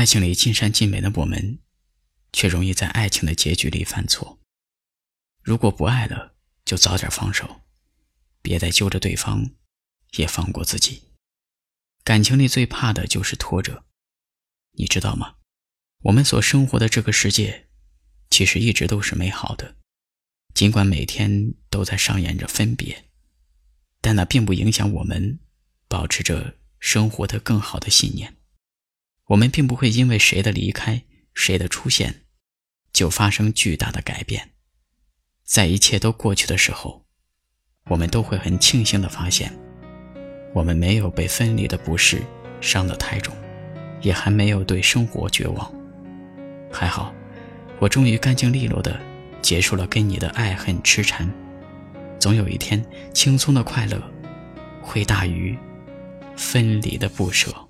爱情里尽善尽美的我们，却容易在爱情的结局里犯错。如果不爱了，就早点放手，别再揪着对方，也放过自己。感情里最怕的就是拖着，你知道吗？我们所生活的这个世界，其实一直都是美好的，尽管每天都在上演着分别，但那并不影响我们保持着生活的更好的信念。我们并不会因为谁的离开、谁的出现，就发生巨大的改变。在一切都过去的时候，我们都会很庆幸地发现，我们没有被分离的不适伤得太重，也还没有对生活绝望。还好，我终于干净利落地结束了跟你的爱恨痴缠。总有一天，轻松的快乐会大于分离的不舍。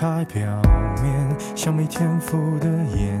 太表面，像没天赋的演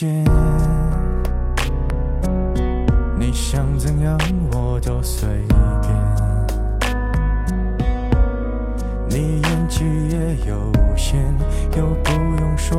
间，你想怎样我都随便。你演技也有限，又不用说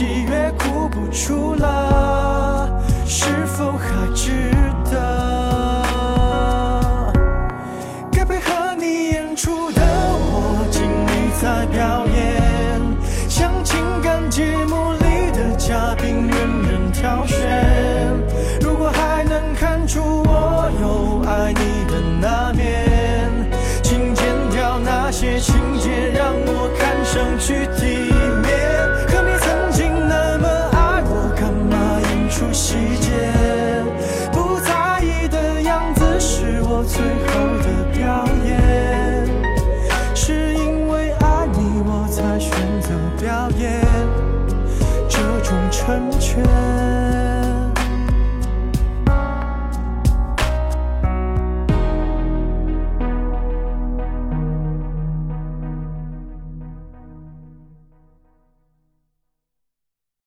中场戏越哭不出了，是否还值得？该配合你演出的我尽力在表演，像情感节目里的嘉宾任人挑选。细节？不在意的样子是我最后的表演，是因为爱你我才选择表演这种成全。